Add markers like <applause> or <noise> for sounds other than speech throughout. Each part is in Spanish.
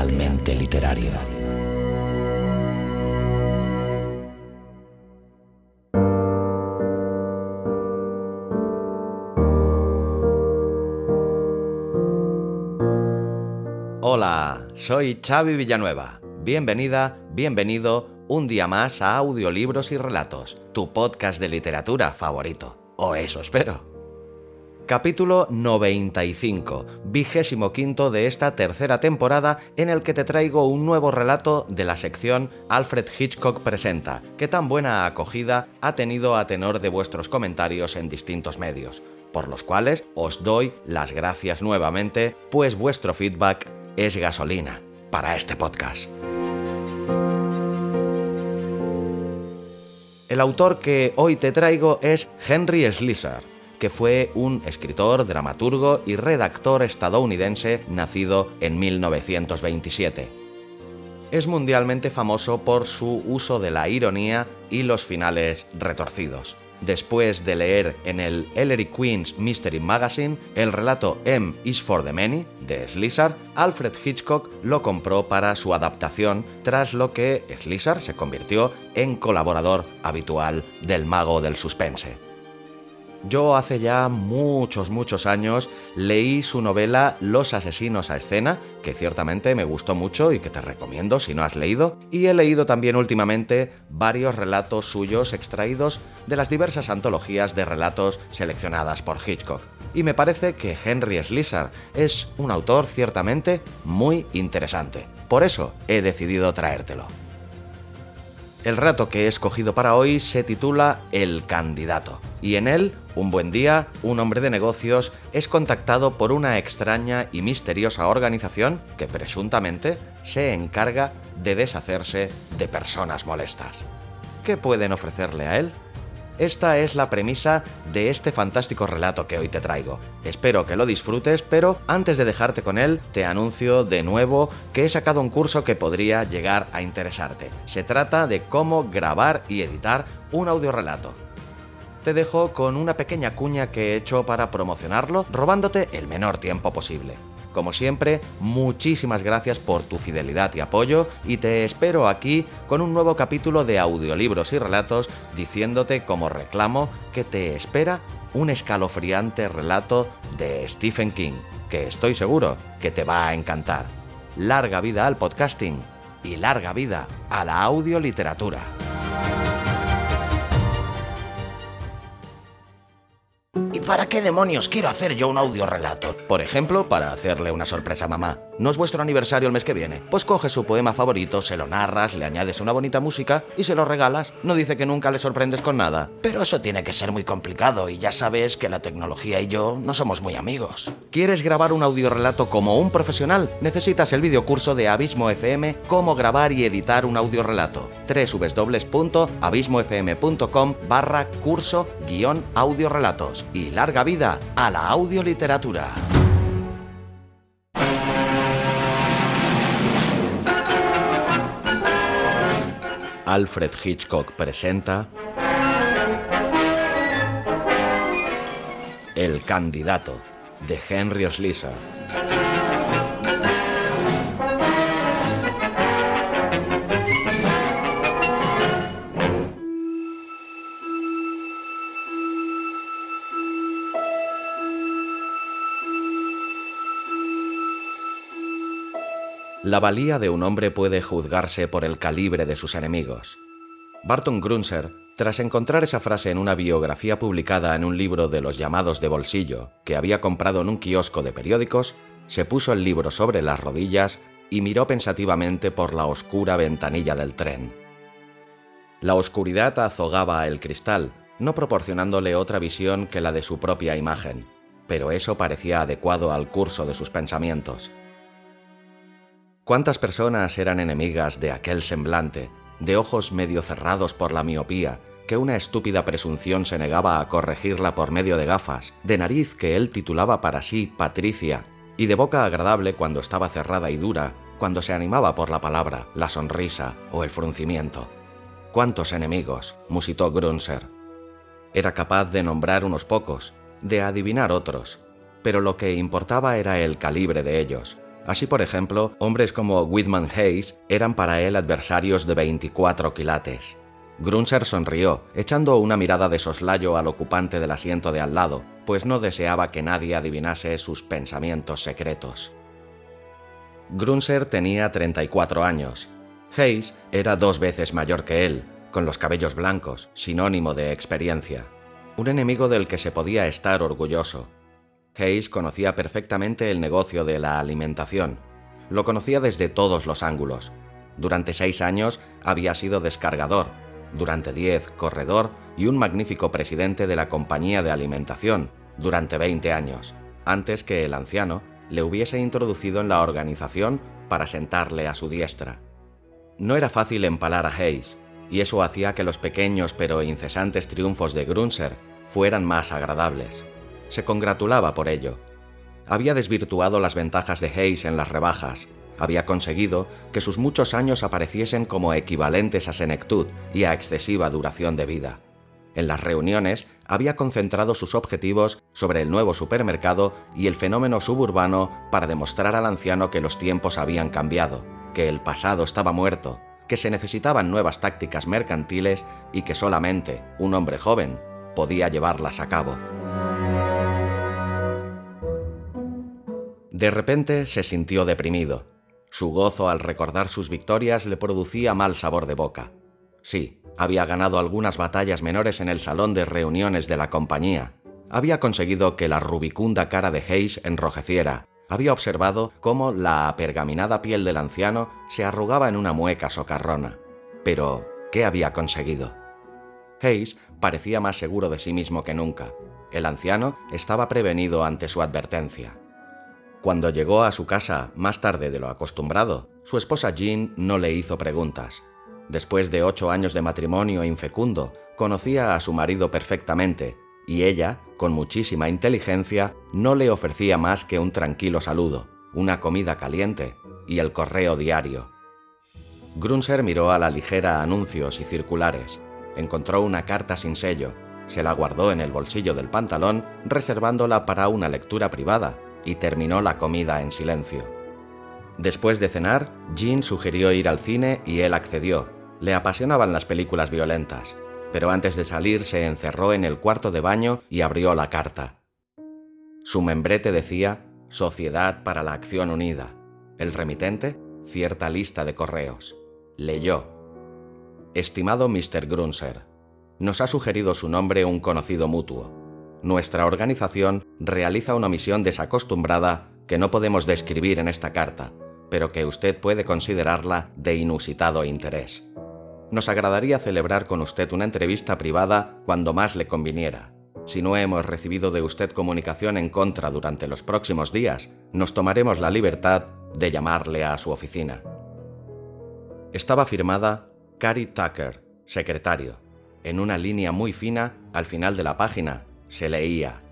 Literalmente literario. Hola, soy Xavi Villanueva. Bienvenida, bienvenido un día más a Audiolibros y Relatos, tu podcast de literatura favorito. O eso espero. Capítulo 95, vigésimo quinto de esta tercera temporada en el que te traigo un nuevo relato de la sección Alfred Hitchcock Presenta, que tan buena acogida ha tenido a tenor de vuestros comentarios en distintos medios, por los cuales os doy las gracias nuevamente, pues vuestro feedback es gasolina para este podcast. El autor que hoy te traigo es Henry Slisser, que fue un escritor, dramaturgo y redactor estadounidense nacido en 1927. Es mundialmente famoso por su uso de la ironía y los finales retorcidos. Después de leer en el Ellery Queen's Mystery Magazine el relato M is for the Many de Slisar, Alfred Hitchcock lo compró para su adaptación, tras lo que Slisar se convirtió en colaborador habitual del mago del suspense. Yo hace ya muchos, muchos años leí su novela Los asesinos a escena, que ciertamente me gustó mucho y que te recomiendo si no has leído, y he leído también últimamente varios relatos suyos extraídos de las diversas antologías de relatos seleccionadas por Hitchcock. Y me parece que Henry Slisar es un autor ciertamente muy interesante. Por eso he decidido traértelo. El rato que he escogido para hoy se titula El candidato, y en él, un buen día, un hombre de negocios es contactado por una extraña y misteriosa organización que presuntamente se encarga de deshacerse de personas molestas. ¿Qué pueden ofrecerle a él? Esta es la premisa de este fantástico relato que hoy te traigo. Espero que lo disfrutes, pero antes de dejarte con él, te anuncio de nuevo que he sacado un curso que podría llegar a interesarte. Se trata de cómo grabar y editar un audiorelato te dejo con una pequeña cuña que he hecho para promocionarlo, robándote el menor tiempo posible. Como siempre, muchísimas gracias por tu fidelidad y apoyo y te espero aquí con un nuevo capítulo de audiolibros y relatos diciéndote como reclamo que te espera un escalofriante relato de Stephen King, que estoy seguro que te va a encantar. Larga vida al podcasting y larga vida a la audioliteratura. Para qué demonios quiero hacer yo un audiorelato? Por ejemplo, para hacerle una sorpresa a mamá. ¿No es vuestro aniversario el mes que viene? Pues coges su poema favorito, se lo narras, le añades una bonita música y se lo regalas. No dice que nunca le sorprendes con nada. Pero eso tiene que ser muy complicado y ya sabes que la tecnología y yo no somos muy amigos. ¿Quieres grabar un audiorelato como un profesional? Necesitas el videocurso de Abismo FM Cómo grabar y editar un audiorelato. www.abismofm.com barra curso guion audiorelatos. Y larga vida a la audioliteratura. Alfred Hitchcock presenta El candidato de Henry Slisser. La valía de un hombre puede juzgarse por el calibre de sus enemigos. Barton Grunzer, tras encontrar esa frase en una biografía publicada en un libro de los llamados de bolsillo que había comprado en un kiosco de periódicos, se puso el libro sobre las rodillas y miró pensativamente por la oscura ventanilla del tren. La oscuridad azogaba el cristal, no proporcionándole otra visión que la de su propia imagen, pero eso parecía adecuado al curso de sus pensamientos. ¿Cuántas personas eran enemigas de aquel semblante, de ojos medio cerrados por la miopía, que una estúpida presunción se negaba a corregirla por medio de gafas, de nariz que él titulaba para sí Patricia, y de boca agradable cuando estaba cerrada y dura, cuando se animaba por la palabra, la sonrisa o el fruncimiento. ¿Cuántos enemigos? musitó Grunzer. Era capaz de nombrar unos pocos, de adivinar otros, pero lo que importaba era el calibre de ellos, Así, por ejemplo, hombres como Whitman Hayes eran para él adversarios de 24 quilates. Grunzer sonrió, echando una mirada de soslayo al ocupante del asiento de al lado, pues no deseaba que nadie adivinase sus pensamientos secretos. Grunzer tenía 34 años. Hayes era dos veces mayor que él, con los cabellos blancos, sinónimo de experiencia. Un enemigo del que se podía estar orgulloso, Hayes conocía perfectamente el negocio de la alimentación. Lo conocía desde todos los ángulos. Durante seis años había sido descargador, durante diez corredor y un magnífico presidente de la compañía de alimentación, durante 20 años, antes que el anciano le hubiese introducido en la organización para sentarle a su diestra. No era fácil empalar a Hayes, y eso hacía que los pequeños pero incesantes triunfos de Grunzer fueran más agradables se congratulaba por ello. Había desvirtuado las ventajas de Hayes en las rebajas, había conseguido que sus muchos años apareciesen como equivalentes a senectud y a excesiva duración de vida. En las reuniones había concentrado sus objetivos sobre el nuevo supermercado y el fenómeno suburbano para demostrar al anciano que los tiempos habían cambiado, que el pasado estaba muerto, que se necesitaban nuevas tácticas mercantiles y que solamente un hombre joven podía llevarlas a cabo. De repente se sintió deprimido. Su gozo al recordar sus victorias le producía mal sabor de boca. Sí, había ganado algunas batallas menores en el salón de reuniones de la compañía. Había conseguido que la rubicunda cara de Hayes enrojeciera. Había observado cómo la pergaminada piel del anciano se arrugaba en una mueca socarrona. Pero, ¿qué había conseguido? Hayes parecía más seguro de sí mismo que nunca. El anciano estaba prevenido ante su advertencia. Cuando llegó a su casa más tarde de lo acostumbrado, su esposa Jean no le hizo preguntas. Después de ocho años de matrimonio infecundo, conocía a su marido perfectamente, y ella, con muchísima inteligencia, no le ofrecía más que un tranquilo saludo, una comida caliente y el correo diario. Grunzer miró a la ligera anuncios y circulares, encontró una carta sin sello, se la guardó en el bolsillo del pantalón, reservándola para una lectura privada, y terminó la comida en silencio. Después de cenar, Jean sugirió ir al cine y él accedió. Le apasionaban las películas violentas, pero antes de salir se encerró en el cuarto de baño y abrió la carta. Su membrete decía Sociedad para la Acción Unida. El remitente, cierta lista de correos. Leyó. Estimado Mr. Grunzer, nos ha sugerido su nombre un conocido mutuo nuestra organización realiza una misión desacostumbrada que no podemos describir en esta carta, pero que usted puede considerarla de inusitado interés. Nos agradaría celebrar con usted una entrevista privada cuando más le conviniera. Si no hemos recibido de usted comunicación en contra durante los próximos días, nos tomaremos la libertad de llamarle a su oficina. Estaba firmada Cary Tucker, secretario, en una línea muy fina al final de la página se leía,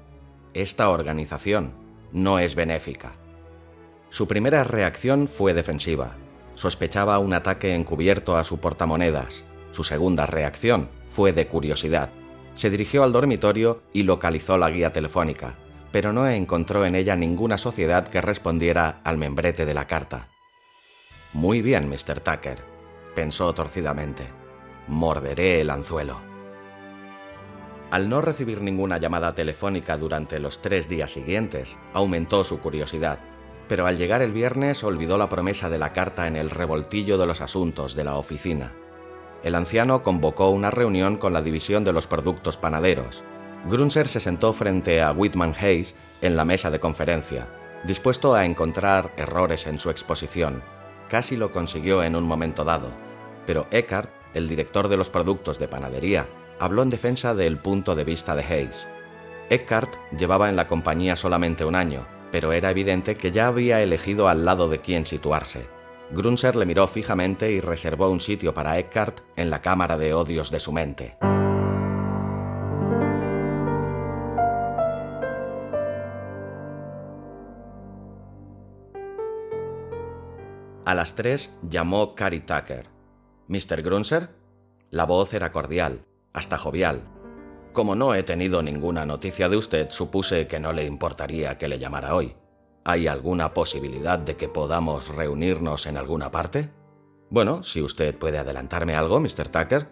esta organización no es benéfica. Su primera reacción fue defensiva. Sospechaba un ataque encubierto a su portamonedas. Su segunda reacción fue de curiosidad. Se dirigió al dormitorio y localizó la guía telefónica, pero no encontró en ella ninguna sociedad que respondiera al membrete de la carta. Muy bien, Mr. Tucker, pensó torcidamente. Morderé el anzuelo. Al no recibir ninguna llamada telefónica durante los tres días siguientes, aumentó su curiosidad, pero al llegar el viernes olvidó la promesa de la carta en el revoltillo de los asuntos de la oficina. El anciano convocó una reunión con la división de los productos panaderos. Grunzer se sentó frente a Whitman Hayes en la mesa de conferencia. dispuesto a encontrar errores en su exposición. Casi lo consiguió en un momento dado, pero Eckhart, el director de los productos de panadería, habló en defensa del punto de vista de Hayes. Eckhart llevaba en la compañía solamente un año, pero era evidente que ya había elegido al lado de quién situarse. Grunzer le miró fijamente y reservó un sitio para Eckhart en la cámara de odios de su mente. A las tres llamó Cary Tucker. ¿Mr. Grunzer? La voz era cordial, hasta jovial. Como no he tenido ninguna noticia de usted, supuse que no le importaría que le llamara hoy. ¿Hay alguna posibilidad de que podamos reunirnos en alguna parte? Bueno, si usted puede adelantarme algo, Mr. Tucker.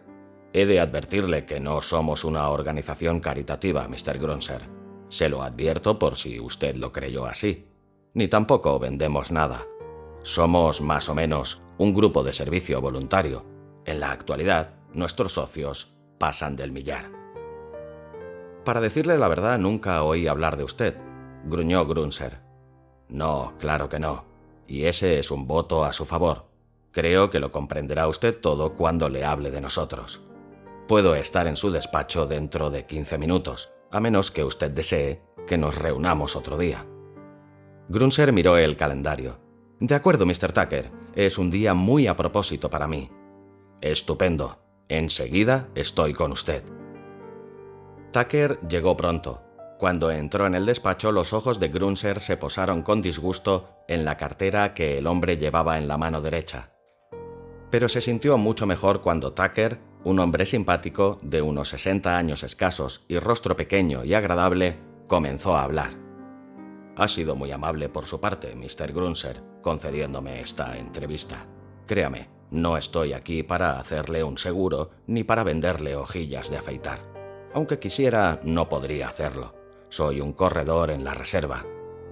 He de advertirle que no somos una organización caritativa, Mr. Grunzer. Se lo advierto por si usted lo creyó así. Ni tampoco vendemos nada. Somos más o menos un grupo de servicio voluntario. En la actualidad, nuestros socios pasan del millar. Para decirle la verdad, nunca oí hablar de usted, gruñó Grunzer. No, claro que no. Y ese es un voto a su favor. Creo que lo comprenderá usted todo cuando le hable de nosotros. Puedo estar en su despacho dentro de 15 minutos, a menos que usted desee que nos reunamos otro día. Grunzer miró el calendario. De acuerdo, Mr. Tucker. Es un día muy a propósito para mí. Estupendo. Enseguida estoy con usted. Tucker llegó pronto. Cuando entró en el despacho, los ojos de Grunzer se posaron con disgusto en la cartera que el hombre llevaba en la mano derecha. Pero se sintió mucho mejor cuando Tucker, un hombre simpático de unos 60 años escasos y rostro pequeño y agradable, comenzó a hablar. Ha sido muy amable por su parte, Mr. Grunzer, concediéndome esta entrevista. Créame, no estoy aquí para hacerle un seguro ni para venderle hojillas de afeitar. Aunque quisiera, no podría hacerlo. Soy un corredor en la reserva.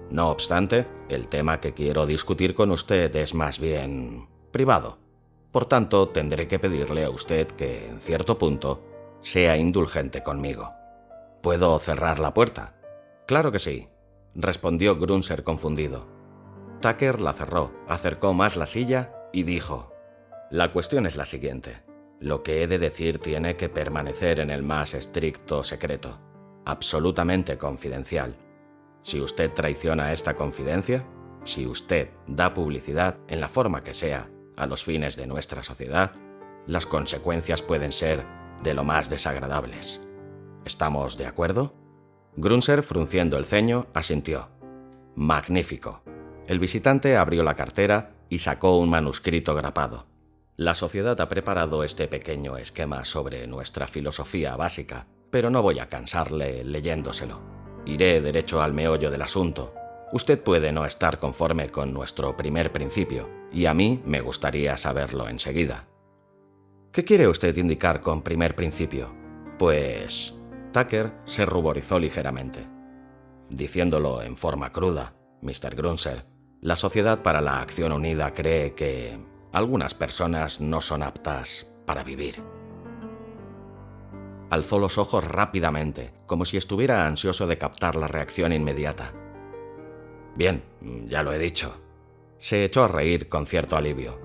No obstante, el tema que quiero discutir con usted es más bien privado. Por tanto, tendré que pedirle a usted que, en cierto punto, sea indulgente conmigo. ¿Puedo cerrar la puerta? Claro que sí, respondió Grunzer confundido. Tucker la cerró, acercó más la silla y dijo, La cuestión es la siguiente. Lo que he de decir tiene que permanecer en el más estricto secreto, absolutamente confidencial. Si usted traiciona esta confidencia, si usted da publicidad en la forma que sea a los fines de nuestra sociedad, las consecuencias pueden ser de lo más desagradables. ¿Estamos de acuerdo? Grunzer, frunciendo el ceño, asintió. Magnífico. El visitante abrió la cartera y sacó un manuscrito grapado. La sociedad ha preparado este pequeño esquema sobre nuestra filosofía básica, pero no voy a cansarle leyéndoselo. Iré derecho al meollo del asunto. Usted puede no estar conforme con nuestro primer principio, y a mí me gustaría saberlo enseguida. ¿Qué quiere usted indicar con primer principio? Pues Tucker se ruborizó ligeramente. Diciéndolo en forma cruda, Mr. Grunzer, la Sociedad para la Acción Unida cree que algunas personas no son aptas para vivir. Alzó los ojos rápidamente, como si estuviera ansioso de captar la reacción inmediata. Bien, ya lo he dicho. Se echó a reír con cierto alivio.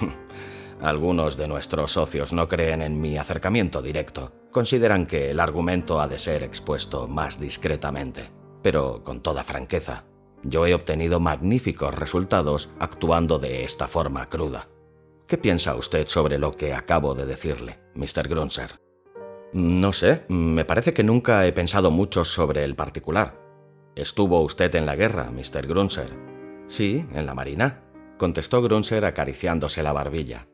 <laughs> Algunos de nuestros socios no creen en mi acercamiento directo. Consideran que el argumento ha de ser expuesto más discretamente. Pero con toda franqueza, yo he obtenido magníficos resultados actuando de esta forma cruda. ¿Qué piensa usted sobre lo que acabo de decirle, Mr. Grunzer? No sé, me parece que nunca he pensado mucho sobre el particular. ¿Estuvo usted en la guerra, Mr. Grunzer? Sí, en la Marina, contestó Grunzer acariciándose la barbilla.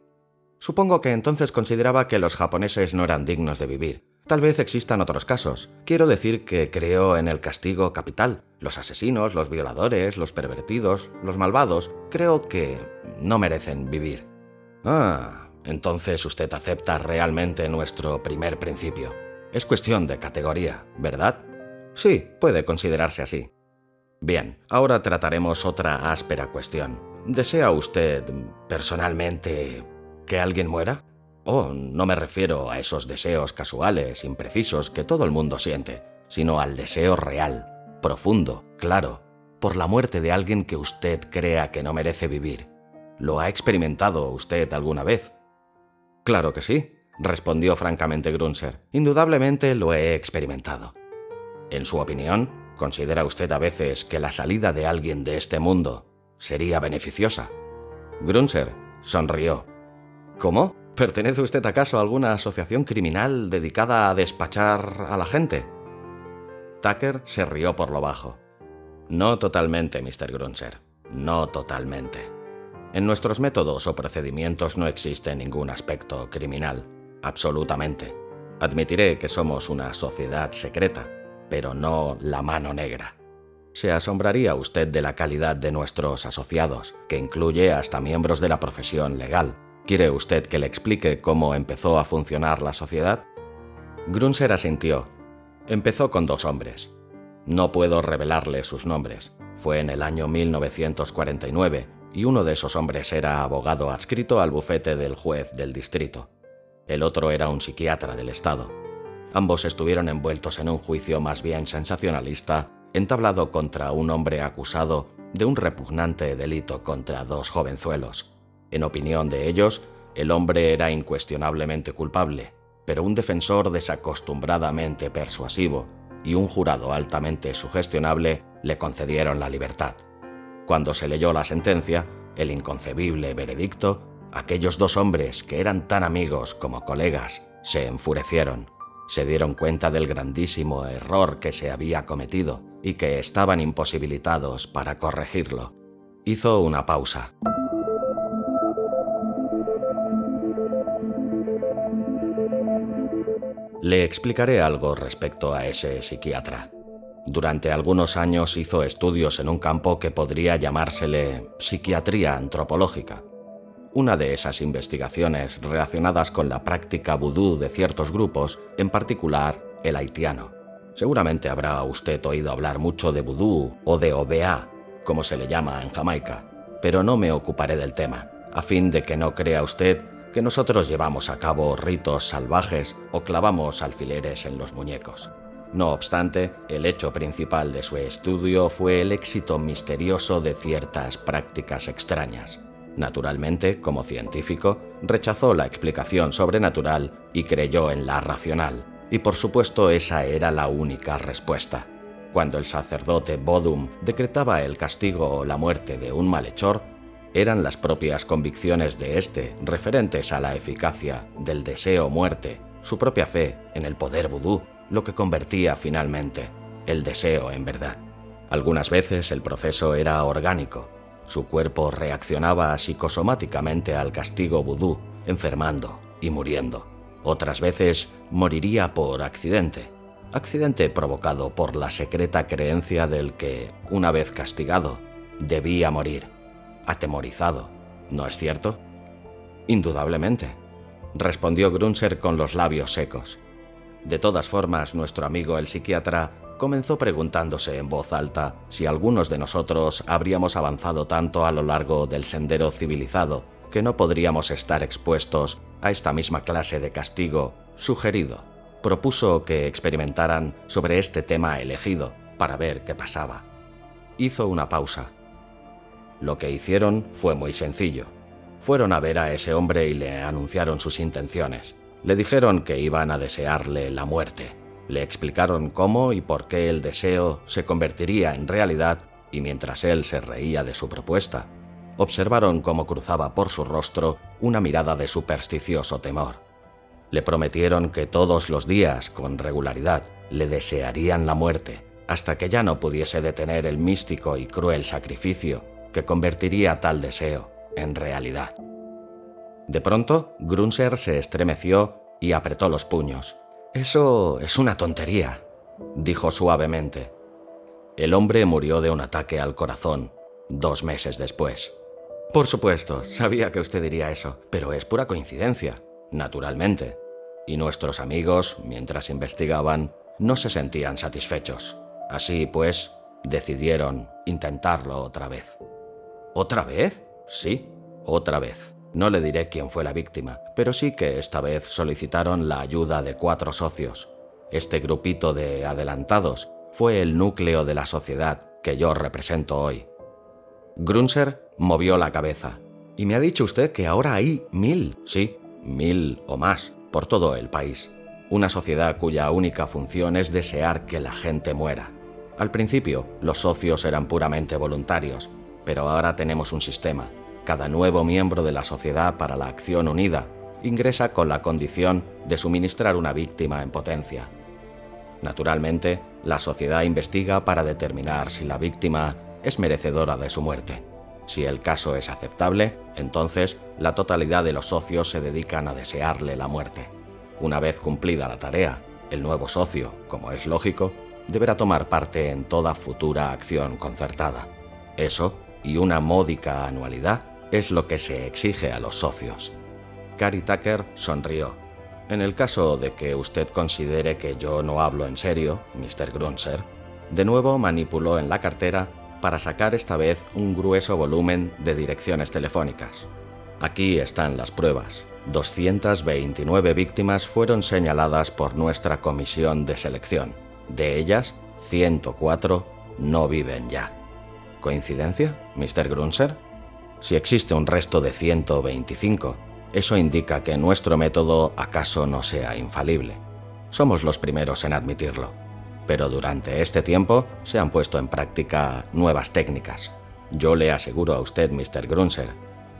Supongo que entonces consideraba que los japoneses no eran dignos de vivir. Tal vez existan otros casos. Quiero decir que creo en el castigo capital. Los asesinos, los violadores, los pervertidos, los malvados, creo que no merecen vivir. Ah, entonces usted acepta realmente nuestro primer principio. Es cuestión de categoría, ¿verdad? Sí, puede considerarse así. Bien, ahora trataremos otra áspera cuestión. ¿Desea usted, personalmente, que alguien muera? Oh, no me refiero a esos deseos casuales, imprecisos que todo el mundo siente, sino al deseo real, profundo, claro, por la muerte de alguien que usted crea que no merece vivir. ¿Lo ha experimentado usted alguna vez? Claro que sí, respondió francamente Grunser. Indudablemente lo he experimentado. En su opinión, ¿considera usted a veces que la salida de alguien de este mundo sería beneficiosa? Grunser sonrió. ¿Cómo? ¿Pertenece usted acaso a alguna asociación criminal dedicada a despachar a la gente? Tucker se rió por lo bajo. No totalmente, Mr. Grunser. No totalmente. En nuestros métodos o procedimientos no existe ningún aspecto criminal. Absolutamente. Admitiré que somos una sociedad secreta, pero no la mano negra. Se asombraría usted de la calidad de nuestros asociados, que incluye hasta miembros de la profesión legal. ¿Quiere usted que le explique cómo empezó a funcionar la sociedad? Grunser asintió. Empezó con dos hombres. No puedo revelarle sus nombres. Fue en el año 1949 y uno de esos hombres era abogado adscrito al bufete del juez del distrito. El otro era un psiquiatra del Estado. Ambos estuvieron envueltos en un juicio más bien sensacionalista entablado contra un hombre acusado de un repugnante delito contra dos jovenzuelos. En opinión de ellos, el hombre era incuestionablemente culpable, pero un defensor desacostumbradamente persuasivo y un jurado altamente sugestionable le concedieron la libertad. Cuando se leyó la sentencia, el inconcebible veredicto, aquellos dos hombres que eran tan amigos como colegas se enfurecieron se dieron cuenta del grandísimo error que se había cometido y que estaban imposibilitados para corregirlo. Hizo una pausa. Le explicaré algo respecto a ese psiquiatra. Durante algunos años hizo estudios en un campo que podría llamársele psiquiatría antropológica una de esas investigaciones relacionadas con la práctica vudú de ciertos grupos, en particular el haitiano. Seguramente habrá usted oído hablar mucho de vudú o de OBA, como se le llama en Jamaica, pero no me ocuparé del tema, a fin de que no crea usted que nosotros llevamos a cabo ritos salvajes o clavamos alfileres en los muñecos. No obstante, el hecho principal de su estudio fue el éxito misterioso de ciertas prácticas extrañas. Naturalmente, como científico, rechazó la explicación sobrenatural y creyó en la racional, y por supuesto esa era la única respuesta. Cuando el sacerdote Bodum decretaba el castigo o la muerte de un malhechor, eran las propias convicciones de éste referentes a la eficacia del deseo muerte, su propia fe en el poder vudú, lo que convertía finalmente el deseo en verdad. Algunas veces el proceso era orgánico, su cuerpo reaccionaba psicosomáticamente al castigo vudú, enfermando y muriendo. Otras veces moriría por accidente, accidente provocado por la secreta creencia del que, una vez castigado, debía morir, atemorizado, ¿no es cierto? Indudablemente, respondió Grunser con los labios secos. De todas formas, nuestro amigo el psiquiatra comenzó preguntándose en voz alta si algunos de nosotros habríamos avanzado tanto a lo largo del sendero civilizado que no podríamos estar expuestos a esta misma clase de castigo sugerido. Propuso que experimentaran sobre este tema elegido para ver qué pasaba. Hizo una pausa. Lo que hicieron fue muy sencillo. Fueron a ver a ese hombre y le anunciaron sus intenciones. Le dijeron que iban a desearle la muerte le explicaron cómo y por qué el deseo se convertiría en realidad y mientras él se reía de su propuesta, observaron cómo cruzaba por su rostro una mirada de supersticioso temor. Le prometieron que todos los días, con regularidad, le desearían la muerte, hasta que ya no pudiese detener el místico y cruel sacrificio que convertiría tal deseo en realidad. De pronto, Grunser se estremeció y apretó los puños. Eso es una tontería, dijo suavemente. El hombre murió de un ataque al corazón dos meses después. Por supuesto, sabía que usted diría eso, pero es pura coincidencia, naturalmente. Y nuestros amigos, mientras investigaban, no se sentían satisfechos. Así pues, decidieron intentarlo otra vez. ¿Otra vez? Sí, otra vez. No le diré quién fue la víctima, pero sí que esta vez solicitaron la ayuda de cuatro socios. Este grupito de adelantados fue el núcleo de la sociedad que yo represento hoy. Grunzer movió la cabeza. Y me ha dicho usted que ahora hay mil, sí, mil o más, por todo el país. Una sociedad cuya única función es desear que la gente muera. Al principio, los socios eran puramente voluntarios, pero ahora tenemos un sistema. Cada nuevo miembro de la Sociedad para la Acción Unida ingresa con la condición de suministrar una víctima en potencia. Naturalmente, la sociedad investiga para determinar si la víctima es merecedora de su muerte. Si el caso es aceptable, entonces la totalidad de los socios se dedican a desearle la muerte. Una vez cumplida la tarea, el nuevo socio, como es lógico, deberá tomar parte en toda futura acción concertada. Eso, y una módica anualidad, es lo que se exige a los socios. Cary Tucker sonrió. En el caso de que usted considere que yo no hablo en serio, Mr. Grunzer, de nuevo manipuló en la cartera para sacar esta vez un grueso volumen de direcciones telefónicas. Aquí están las pruebas. 229 víctimas fueron señaladas por nuestra comisión de selección. De ellas, 104 no viven ya. ¿Coincidencia, Mr. Grunzer? Si existe un resto de 125, eso indica que nuestro método acaso no sea infalible. Somos los primeros en admitirlo pero durante este tiempo se han puesto en práctica nuevas técnicas. Yo le aseguro a usted, Mr. Grunzer,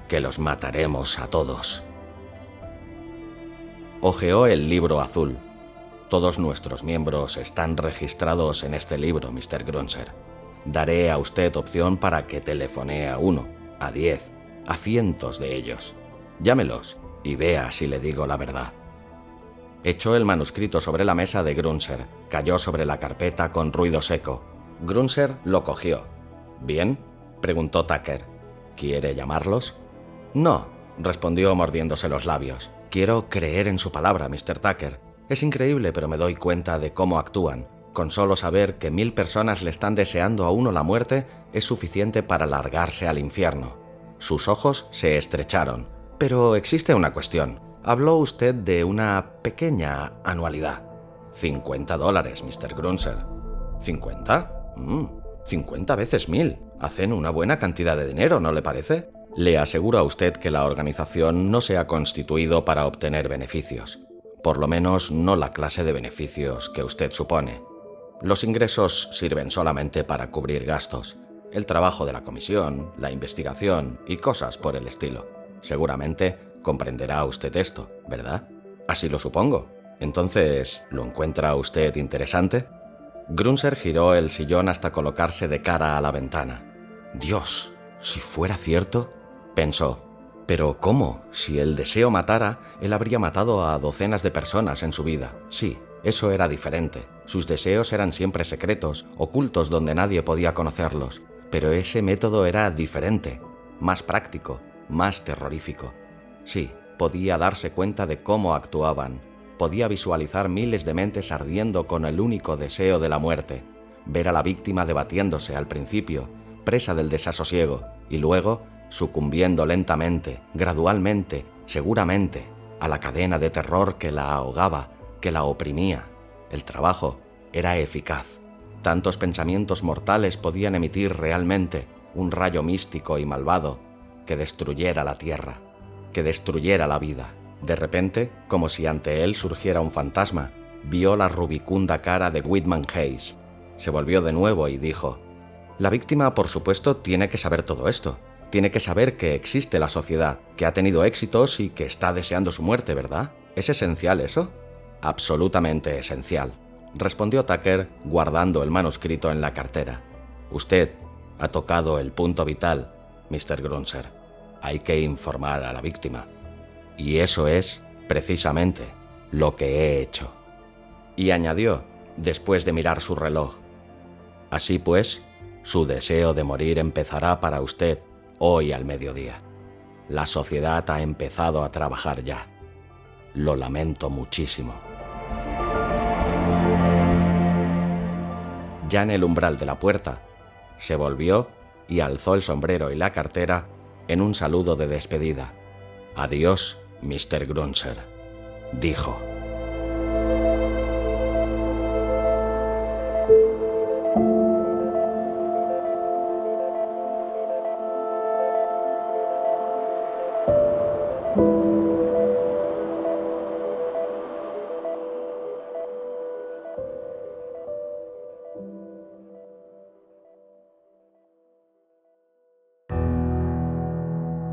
que los mataremos a todos. Ojeó el libro azul. Todos nuestros miembros están registrados en este libro, Mr. Grunzer. Daré a usted opción para que telefonee a uno, a diez, a cientos de ellos. Llámelos y vea si le digo la verdad. Echó el manuscrito sobre la mesa de Grunzer. Cayó sobre la carpeta con ruido seco. Grunzer lo cogió. ¿Bien? preguntó Tucker. ¿Quiere llamarlos? No, respondió mordiéndose los labios. Quiero creer en su palabra, Mr. Tucker. Es increíble, pero me doy cuenta de cómo actúan. Con solo saber que mil personas le están deseando a uno la muerte es suficiente para largarse al infierno. Sus ojos se estrecharon. Pero existe una cuestión habló usted de una pequeña anualidad. 50 dólares, Mr. Grunzer. ¿50? Mm, 50 veces mil. Hacen una buena cantidad de dinero, ¿no le parece? Le aseguro a usted que la organización no se ha constituido para obtener beneficios. Por lo menos no la clase de beneficios que usted supone. Los ingresos sirven solamente para cubrir gastos, el trabajo de la comisión, la investigación y cosas por el estilo. Seguramente Comprenderá usted esto, ¿verdad? Así lo supongo. Entonces, ¿lo encuentra usted interesante? Grunzer giró el sillón hasta colocarse de cara a la ventana. Dios, si fuera cierto, pensó. Pero ¿cómo? Si el deseo matara, él habría matado a docenas de personas en su vida. Sí, eso era diferente. Sus deseos eran siempre secretos, ocultos donde nadie podía conocerlos. Pero ese método era diferente, más práctico, más terrorífico. Sí, podía darse cuenta de cómo actuaban, podía visualizar miles de mentes ardiendo con el único deseo de la muerte, ver a la víctima debatiéndose al principio, presa del desasosiego, y luego sucumbiendo lentamente, gradualmente, seguramente, a la cadena de terror que la ahogaba, que la oprimía. El trabajo era eficaz. Tantos pensamientos mortales podían emitir realmente un rayo místico y malvado que destruyera la tierra que destruyera la vida. De repente, como si ante él surgiera un fantasma, vio la rubicunda cara de Whitman Hayes. Se volvió de nuevo y dijo, La víctima, por supuesto, tiene que saber todo esto. Tiene que saber que existe la sociedad, que ha tenido éxitos y que está deseando su muerte, ¿verdad? ¿Es esencial eso? Absolutamente esencial, respondió Tucker guardando el manuscrito en la cartera. Usted ha tocado el punto vital, Mr. Grunzer hay que informar a la víctima. Y eso es, precisamente, lo que he hecho. Y añadió, después de mirar su reloj, Así pues, su deseo de morir empezará para usted hoy al mediodía. La sociedad ha empezado a trabajar ya. Lo lamento muchísimo. Ya en el umbral de la puerta, se volvió y alzó el sombrero y la cartera en un saludo de despedida. Adiós, Mr. Grunzer, dijo.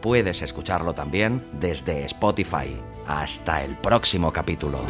Puedes escucharlo también desde Spotify. Hasta el próximo capítulo.